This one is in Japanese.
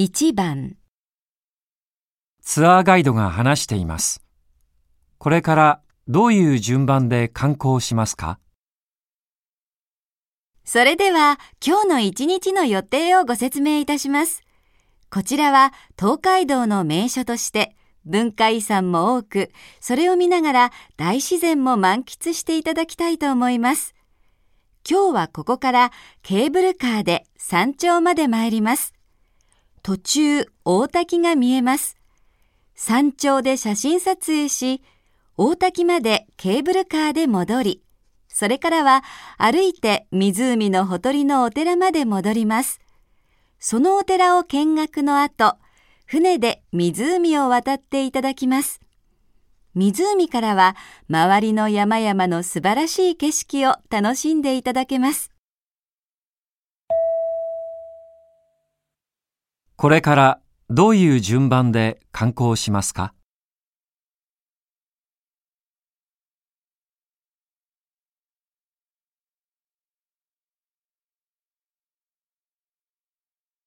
1番、ツアーガイドが話しています。これからどういう順番で観光しますか？それでは今日の一日の予定をご説明いたします。こちらは東海道の名所として文化遺産も多く、それを見ながら大自然も満喫していただきたいと思います。今日はここからケーブルカーで山頂まで参ります。途中、大滝が見えます。山頂で写真撮影し、大滝までケーブルカーで戻り、それからは歩いて湖のほとりのお寺まで戻ります。そのお寺を見学の後、船で湖を渡っていただきます。湖からは周りの山々の素晴らしい景色を楽しんでいただけます。これからどういう順番で観光しますか？